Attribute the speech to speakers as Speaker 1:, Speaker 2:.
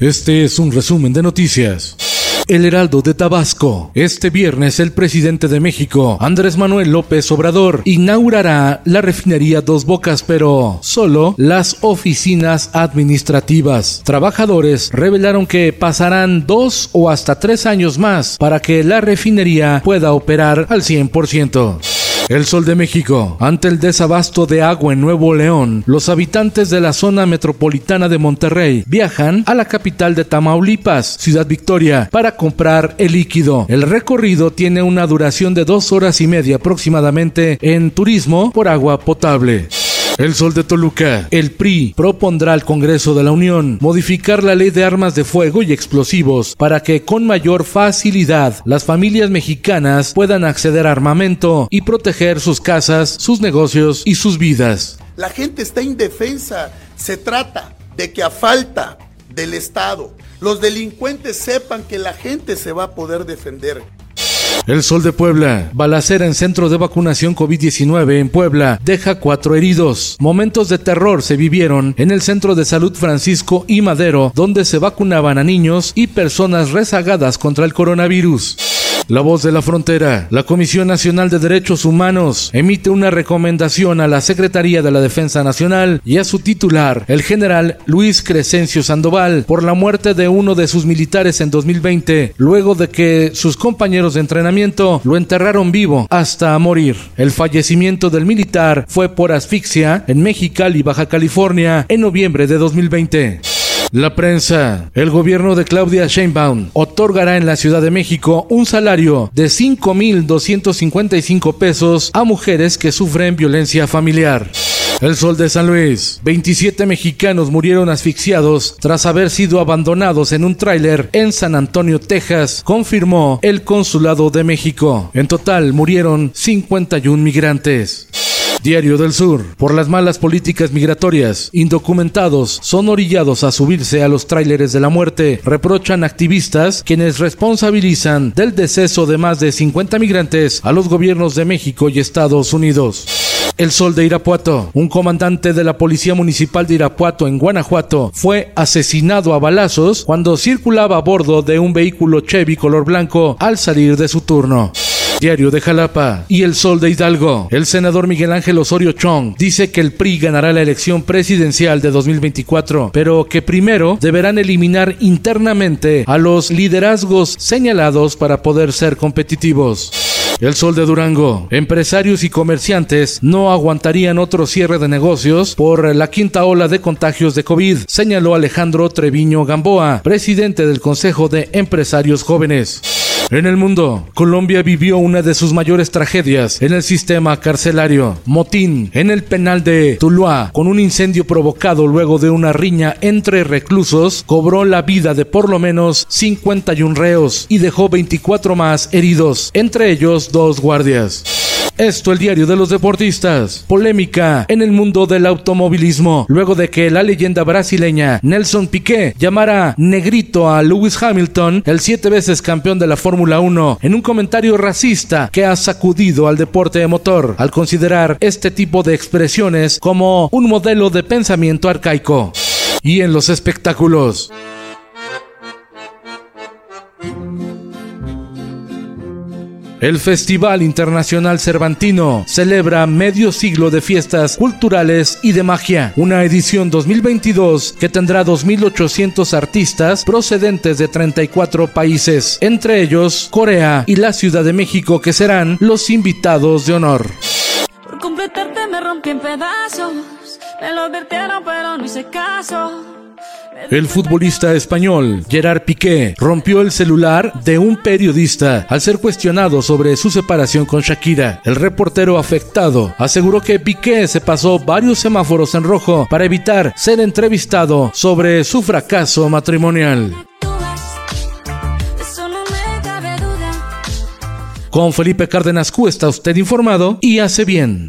Speaker 1: Este es un resumen de noticias. El Heraldo de Tabasco. Este viernes el presidente de México, Andrés Manuel López Obrador, inaugurará la refinería Dos Bocas, pero solo las oficinas administrativas. Trabajadores revelaron que pasarán dos o hasta tres años más para que la refinería pueda operar al 100%. El Sol de México. Ante el desabasto de agua en Nuevo León, los habitantes de la zona metropolitana de Monterrey viajan a la capital de Tamaulipas, Ciudad Victoria, para comprar el líquido. El recorrido tiene una duración de dos horas y media aproximadamente en turismo por agua potable. El Sol de Toluca. El PRI propondrá al Congreso de la Unión modificar la ley de armas de fuego y explosivos para que con mayor facilidad las familias mexicanas puedan acceder a armamento y proteger sus casas, sus negocios y sus vidas.
Speaker 2: La gente está indefensa. Se trata de que a falta del Estado los delincuentes sepan que la gente se va a poder defender.
Speaker 1: El Sol de Puebla. Balacera en centro de vacunación COVID-19 en Puebla deja cuatro heridos. Momentos de terror se vivieron en el Centro de Salud Francisco y Madero, donde se vacunaban a niños y personas rezagadas contra el coronavirus. La voz de la frontera. La Comisión Nacional de Derechos Humanos emite una recomendación a la Secretaría de la Defensa Nacional y a su titular, el general Luis Crescencio Sandoval, por la muerte de uno de sus militares en 2020, luego de que sus compañeros de entrenamiento lo enterraron vivo hasta morir. El fallecimiento del militar fue por asfixia en Mexicali, Baja California, en noviembre de 2020. La prensa. El gobierno de Claudia Sheinbaum otorgará en la Ciudad de México un salario de 5.255 pesos a mujeres que sufren violencia familiar. El Sol de San Luis. 27 mexicanos murieron asfixiados tras haber sido abandonados en un tráiler en San Antonio, Texas, confirmó el Consulado de México. En total murieron 51 migrantes. Diario del Sur. Por las malas políticas migratorias, indocumentados son orillados a subirse a los tráileres de la muerte, reprochan activistas quienes responsabilizan del deceso de más de 50 migrantes a los gobiernos de México y Estados Unidos. El Sol de Irapuato. Un comandante de la Policía Municipal de Irapuato en Guanajuato fue asesinado a balazos cuando circulaba a bordo de un vehículo Chevy color blanco al salir de su turno. Diario de Jalapa y El Sol de Hidalgo. El senador Miguel Ángel Osorio Chong dice que el PRI ganará la elección presidencial de 2024, pero que primero deberán eliminar internamente a los liderazgos señalados para poder ser competitivos. El Sol de Durango. Empresarios y comerciantes no aguantarían otro cierre de negocios por la quinta ola de contagios de COVID, señaló Alejandro Treviño Gamboa, presidente del Consejo de Empresarios Jóvenes. En el mundo, Colombia vivió una de sus mayores tragedias en el sistema carcelario. Motín en el penal de Tuluá, con un incendio provocado luego de una riña entre reclusos, cobró la vida de por lo menos 51 reos y dejó 24 más heridos, entre ellos dos guardias. Esto el diario de los deportistas. Polémica en el mundo del automovilismo, luego de que la leyenda brasileña Nelson Piquet llamara negrito a Lewis Hamilton, el siete veces campeón de la Fórmula 1, en un comentario racista que ha sacudido al deporte de motor, al considerar este tipo de expresiones como un modelo de pensamiento arcaico. Y en los espectáculos. El Festival Internacional Cervantino celebra medio siglo de fiestas culturales y de magia, una edición 2022 que tendrá 2.800 artistas procedentes de 34 países, entre ellos Corea y la Ciudad de México, que serán los invitados de honor.
Speaker 3: Por completarte me rompí en pedazos, me lo advirtieron pero no hice caso.
Speaker 1: El futbolista español Gerard Piqué rompió el celular de un periodista al ser cuestionado sobre su separación con Shakira. El reportero afectado aseguró que Piqué se pasó varios semáforos en rojo para evitar ser entrevistado sobre su fracaso matrimonial. Con Felipe Cárdenas Q está usted informado y hace bien.